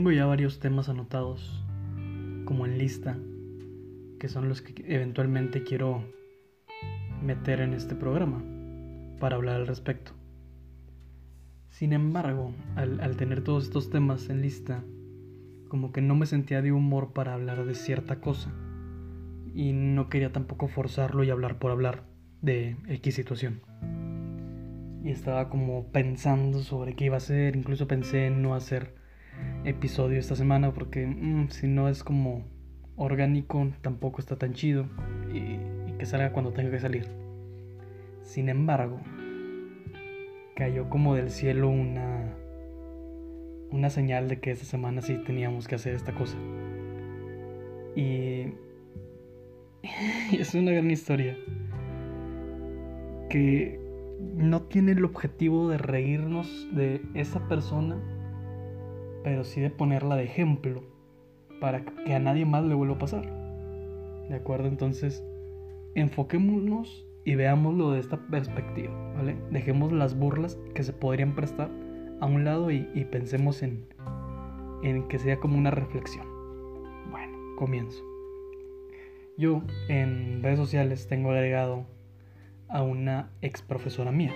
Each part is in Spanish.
tengo ya varios temas anotados como en lista, que son los que eventualmente quiero meter en este programa para hablar al respecto. Sin embargo, al, tener todos estos temas en lista, como que no me sentía de humor para hablar de cierta cosa. Y no quería tampoco forzarlo y hablar por hablar de X situación. Y estaba como pensando sobre qué iba a hacer, incluso pensé en no hacer episodio esta semana porque mm, si no es como orgánico tampoco está tan chido y, que salga cuando tenga que salir. Sin embargo, cayó como del cielo una una señal de que esta semana sí teníamos que hacer esta cosa. Y, y es una gran historia que no tiene el objetivo de reírnos de esa persona pero sí de ponerla de ejemplo para que a nadie más le vuelva a pasar. ¿De acuerdo? Entonces, enfoquémonos y veámoslo de esta perspectiva, ¿vale? Dejemos las burlas que se podrían prestar a un lado y, pensemos en, en que sea como una reflexión. Bueno, comienzo. Yo en redes sociales tengo agregado a una ex profesora mía.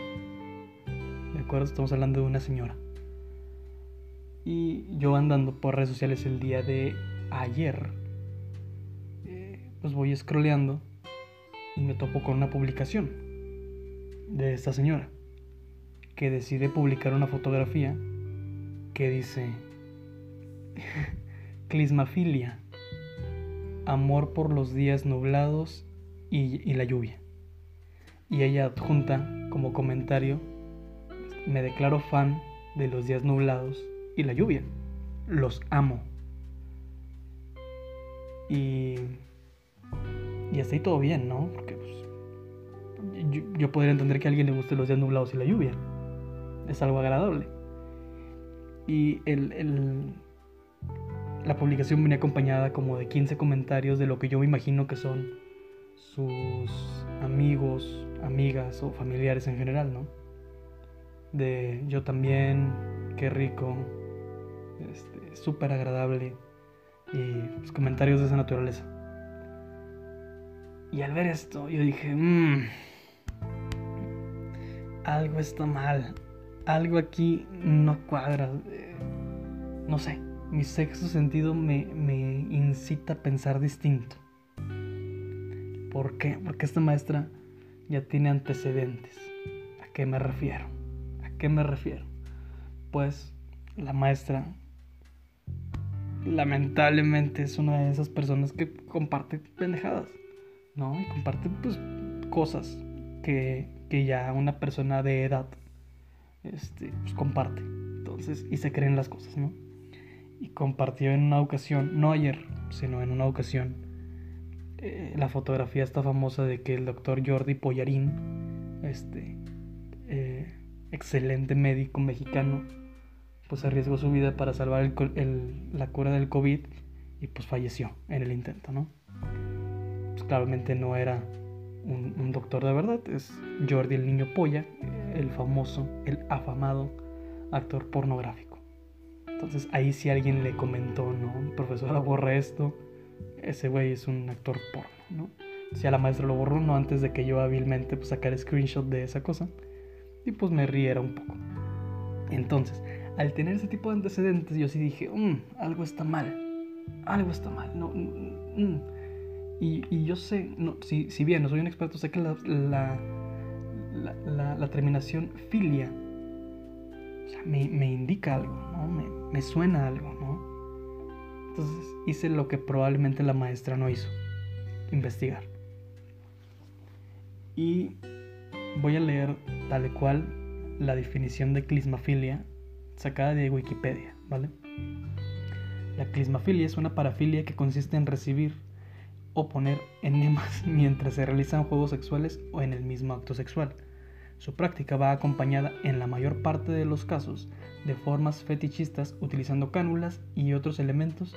¿De acuerdo? Estamos hablando de una señora. Y yo andando por redes sociales el día de ayer, eh, pues voy scrolleando y me topo con una publicación de esta señora que decide publicar una fotografía que dice clismafilia, amor por los días nublados y, y la lluvia. Y ella adjunta como comentario, me declaro fan de los días nublados y la lluvia. Los amo. Y, y así todo bien, ¿no? Porque pues, yo, podría entender que a alguien le guste los días nublados y la lluvia. Es algo agradable. Y el, el, la publicación venía acompañada como de 15 comentarios de lo que yo me imagino que son sus amigos, amigas o familiares en general, ¿no? De yo también, qué rico, este, súper agradable y pues, comentarios de esa naturaleza. Y al ver esto, yo dije, mmm, algo está mal, algo aquí no cuadra, eh, no sé, mi sexto sentido me, me incita a pensar distinto. ¿Por qué? Porque esta maestra ya tiene antecedentes. ¿A qué me refiero? ¿A qué me refiero? Pues la maestra lamentablemente es una de esas personas que comparte pendejadas, ¿no? Y comparte pues cosas que, que ya una persona de edad este, pues, comparte. Entonces, y se creen las cosas, ¿no? Y compartió en una ocasión, no ayer, sino en una ocasión, eh, la fotografía está famosa de que el doctor Jordi Pollarín, este, eh, excelente médico mexicano, pues arriesgó su vida para salvar la cura del COVID y pues falleció en el intento, ¿no? Pues claramente no era un, doctor de verdad, es Jordi el niño polla, el famoso, el afamado actor pornográfico. Entonces ahí si alguien le comentó, ¿no? Profesora, borra esto, ese güey es un actor porno, ¿no? Si a la maestra lo borró, no antes de que yo hábilmente pues sacara screenshot de esa cosa y pues me riera un poco. Entonces, al tener ese tipo de antecedentes, yo sí dije, mm, algo está mal, algo está mal. No, mm, mm". y, yo sé, si, bien no soy un experto, sé que la, terminación filia me, indica algo, ¿no? me, me suena algo. ¿no? Entonces hice lo que probablemente la maestra no hizo, investigar. Y voy a leer tal cual la definición de clismafilia sacada de Wikipedia, ¿vale? La clismafilia es una parafilia que consiste en recibir o poner enemas mientras se realizan juegos sexuales o en el mismo acto sexual. Su práctica va acompañada en la mayor parte de los casos de formas fetichistas utilizando cánulas y otros elementos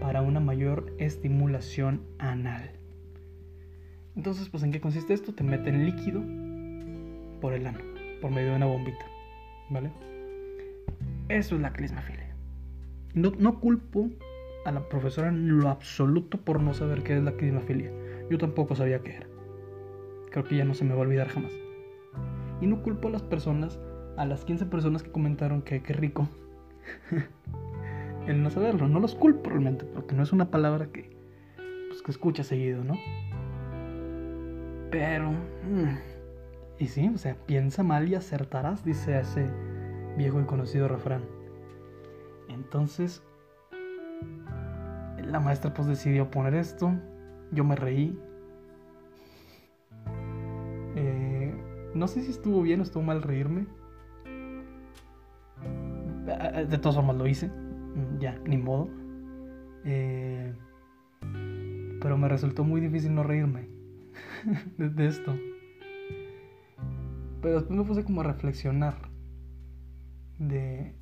para una mayor estimulación anal. Entonces, pues ¿en qué consiste esto? Te meten líquido por el ano, por medio de una bombita, ¿vale? Eso es la clismafilia. No, no culpo a la profesora en lo absoluto por no saber qué es la clismafilia. Yo tampoco sabía qué era. Creo que ya no se me va a olvidar jamás. Y no culpo a las personas, a las 15 personas que comentaron que qué rico. el no saberlo, no los culpo realmente, porque no es una palabra que, pues, que escucha seguido, ¿no? Pero... Mm, y sí, o sea, piensa mal y acertarás, dice ese viejo y conocido refrán. Entonces, la maestra pues decidió poner esto, yo me reí. Eh, no sé si estuvo bien o estuvo mal reírme. De todas formas lo hice, ya, ni modo. Eh, pero me resultó muy difícil no reírme de esto. Pero después me puse como a reflexionar de,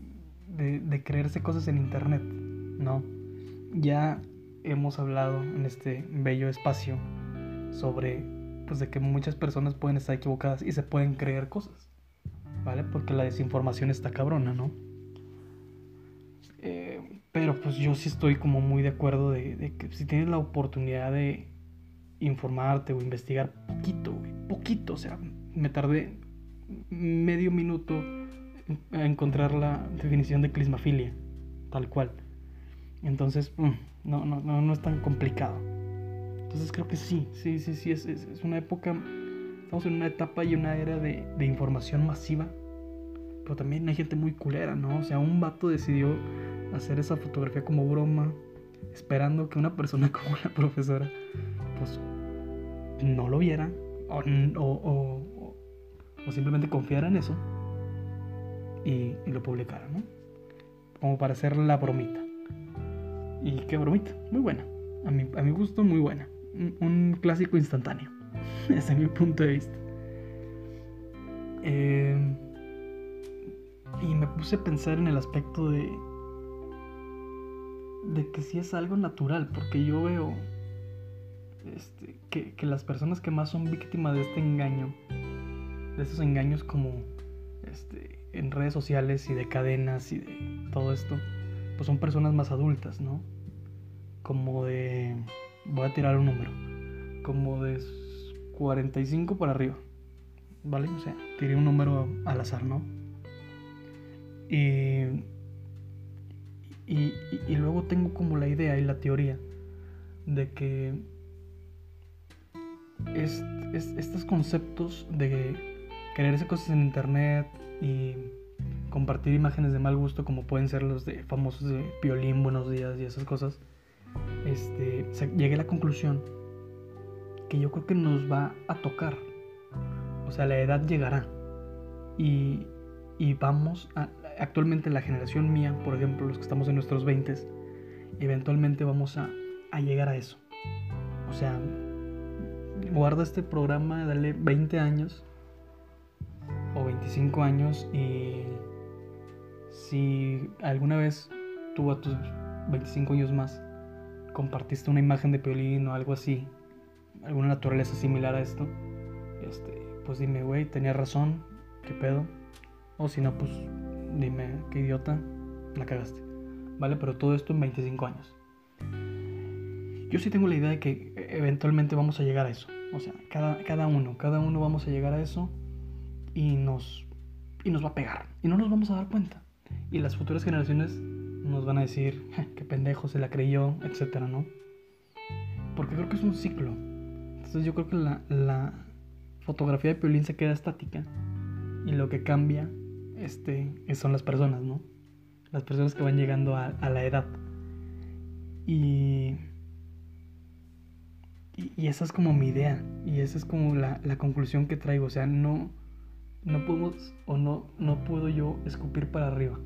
de, creerse cosas en internet, ¿no? Ya hemos hablado en este bello espacio sobre pues de que muchas personas pueden estar equivocadas y se pueden creer cosas, ¿vale? Porque la desinformación está cabrona, ¿no? Eh, pero pues yo sí estoy como muy de acuerdo de, de, que si tienes la oportunidad de informarte o investigar poquito, poquito, o sea, me tardé medio minuto encontrar la definición de clismafilia, tal cual. Entonces, mm, no, no, no, no es tan complicado. Entonces creo que sí, sí, sí, sí, es, es, una época, estamos en una etapa y una era de, de, información masiva, pero también hay gente muy culera, ¿no? O sea, un vato decidió hacer esa fotografía como broma, esperando que una persona como la profesora, pues, no lo viera o, o, o simplemente confiara en eso y, lo publicara, ¿no? Como para hacer la bromita. Y qué bromita, muy buena. A mi, a mi gusto, muy buena. Un, clásico instantáneo, desde mi punto de vista. Eh, y me puse a pensar en el aspecto de, de que si es algo natural, porque yo veo este, que, que, las personas que más son víctimas de este engaño de esos engaños como este, en redes sociales y de cadenas y de todo esto, pues son personas más adultas, ¿no? Como de, voy a tirar un número, como de 45 para arriba, ¿vale? O sea, tiré un número al azar, ¿no? Y, y, luego tengo como la idea y la teoría de que estos conceptos de creerse cosas en internet y compartir imágenes de mal gusto como pueden ser los de famosos de violín, buenos días y esas cosas, este, llegué a la conclusión que yo creo que nos va a tocar. O sea, la edad llegará. Y, y vamos a, actualmente la generación mía, por ejemplo, los que estamos en nuestros 20, eventualmente vamos a, a llegar a eso. O sea, guarda este programa, dale 20 años 25 años y si alguna vez tú a tus 25 años más compartiste una imagen de Piolín o algo así, alguna naturaleza similar a esto, este, pues dime, güey, tenía razón, qué pedo. O si no, pues dime, qué idiota, la cagaste. ¿Vale? Pero todo esto en 25 años. Yo sí tengo la idea de que eventualmente vamos a llegar a eso. O sea, cada, cada uno, cada uno vamos a llegar a eso y nos, y nos va a pegar. Y no nos vamos a dar cuenta. Y las futuras generaciones nos van a decir, qué pendejo se la creyó, etcétera, ¿no? Porque creo que es un ciclo. Entonces yo creo que la, la fotografía de Piolín se queda estática. Y lo que cambia este, son las personas, ¿no? Las personas que van llegando a, la edad. Y, y, esa es como mi idea. Y esa es como la, la conclusión que traigo. O sea, no no podemos o no, no puedo yo escupir para arriba.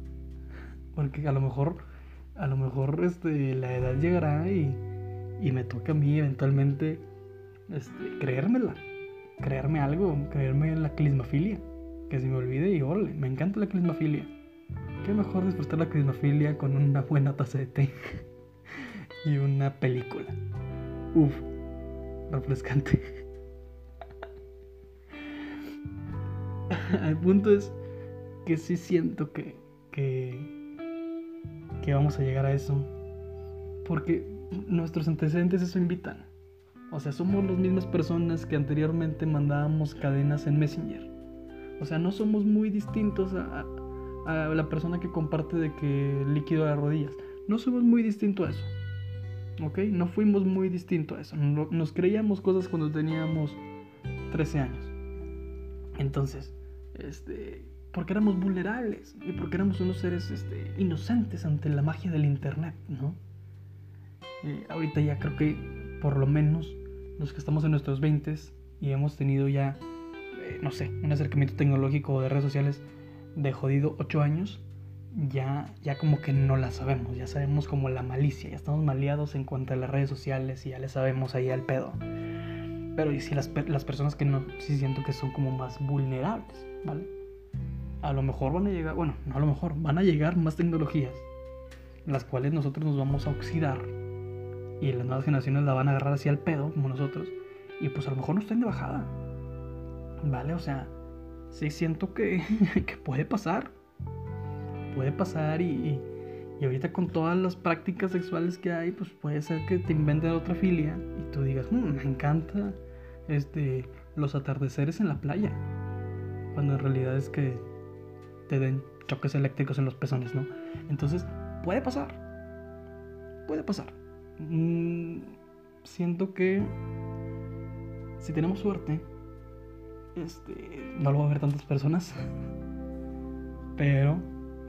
Porque a lo mejor, a lo mejor este, la edad llegará y, y me toca a mí eventualmente este, creérmela. Creerme algo, creerme la clismafilia. Que se me olvide y ole, me encanta la clismafilia. Qué mejor disfrutar la clismafilia con una buena taza de té y una película. Uf, refrescante. el punto es que sí siento que, que, vamos a llegar a eso. Porque nuestros antecedentes eso invitan. O sea, somos las mismas personas que anteriormente mandábamos cadenas en Messenger. O sea, no somos muy distintos a, la persona que comparte de que líquido a las rodillas. No somos muy distintos a eso. ¿Ok? No fuimos muy distintos a eso. Nos creíamos cosas cuando teníamos 13 años. Entonces, este, porque éramos vulnerables y porque éramos unos seres este, inocentes ante la magia del Internet, ¿no? Eh, ahorita ya creo que por lo menos los que estamos en nuestros 20 y hemos tenido ya, eh, no sé, un acercamiento tecnológico de redes sociales de jodido 8 años, ya, ya como que no la sabemos, ya sabemos como la malicia, ya estamos maleados en cuanto a las redes sociales y ya le sabemos ahí al pedo. Pero y si las, las personas que no, sí siento que son como más vulnerables, ¿vale? A lo mejor van a llegar, bueno, no a lo mejor, van a llegar más tecnologías, las cuales nosotros nos vamos a oxidar y las nuevas generaciones la van a agarrar así al pedo, como nosotros, y pues a lo mejor no estén de bajada, ¿vale? O sea, sí siento que, que puede pasar, puede pasar y, y, ahorita con todas las prácticas sexuales que hay, pues puede ser que te inventen otra filia y tú digas, mm, me encanta este, los atardeceres en la playa, cuando en realidad es que te den choques eléctricos en los pezones, ¿no? Entonces, puede pasar, puede pasar. Mm, siento que si tenemos suerte, este, no lo va a ver tantas personas. Pero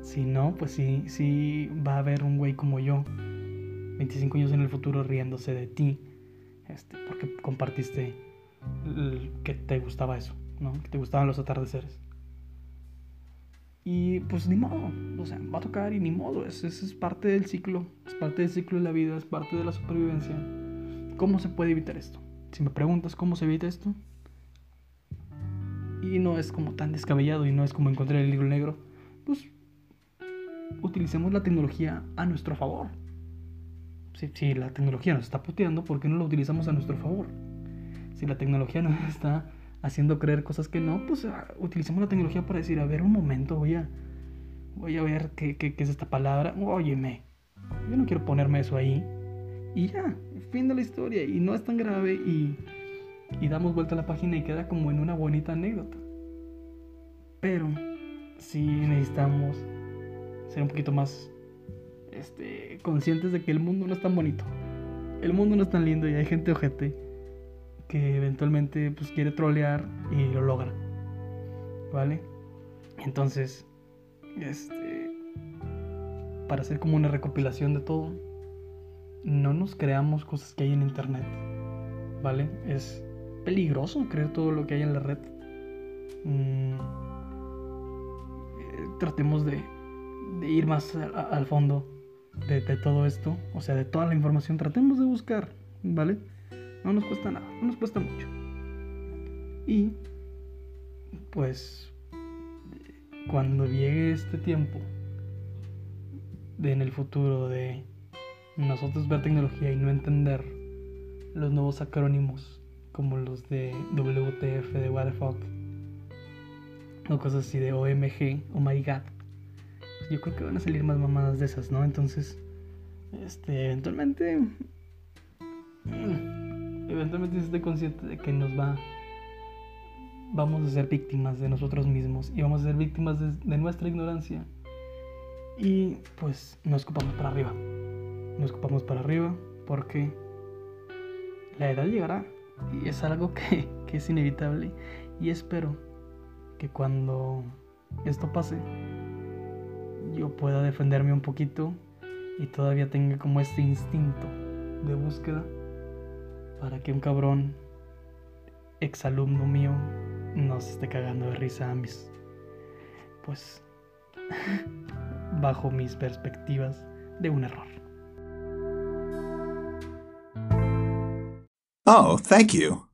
si no, pues sí, sí va a haber un güey como yo, 25 años en el futuro riéndose de ti, este, porque compartiste que te gustaba eso, ¿no? Que te gustaban los atardeceres. Y pues ni modo, o sea, va a tocar y ni modo, eso, es parte del ciclo, es parte del ciclo de la vida, es parte de la supervivencia. ¿Cómo se puede evitar esto? Si me preguntas cómo se evita esto, y no es como tan descabellado y no es como encontrar el libro negro, pues utilicemos la tecnología a nuestro favor. Si, si la tecnología nos está puteando, ¿por qué no la utilizamos a nuestro favor? Si la tecnología nos está haciendo creer cosas que no, pues ah, utilicemos la tecnología para decir, a ver, un momento, voy a, voy a ver qué, qué, es esta palabra. Óyeme, yo no quiero ponerme eso ahí. Y ya, fin de la historia. Y no es tan grave y, y damos vuelta a la página y queda como en una bonita anécdota. Pero sí necesitamos ser un poquito más este, conscientes de que el mundo no es tan bonito. El mundo no es tan lindo y hay gente ojete que eventualmente pues quiere trolear y lo logra. ¿Vale? Entonces, este para hacer como una recopilación de todo, no nos creamos cosas que hay en internet. ¿Vale? Es peligroso creer todo lo que hay en la red. Mm, tratemos de, ir más al fondo de todo esto, o sea, de toda la información, tratemos de buscar, ¿vale? No nos cuesta nada, no nos cuesta mucho. Y pues cuando llegue este tiempo de en el futuro de nosotros ver tecnología y no entender los nuevos acrónimos como los de WTF, de What the o cosas así de OMG, Oh my god, yo creo que van a salir más mamadas de esas, ¿no? Entonces, este, eventualmente... eventualmente esté consciente de que nos va vamos a ser víctimas de nosotros mismos y vamos a ser víctimas de, nuestra ignorancia. Y pues nos ocupamos para arriba. Nos ocupamos para arriba porque la edad llegará y es algo que, que es inevitable y espero que cuando esto pase yo pueda defenderme un poquito y todavía tenga como este instinto de búsqueda para que un cabrón exalumno mío no se esté cagando de risa a mis pues bajo mis perspectivas de un error. Oh, thank you.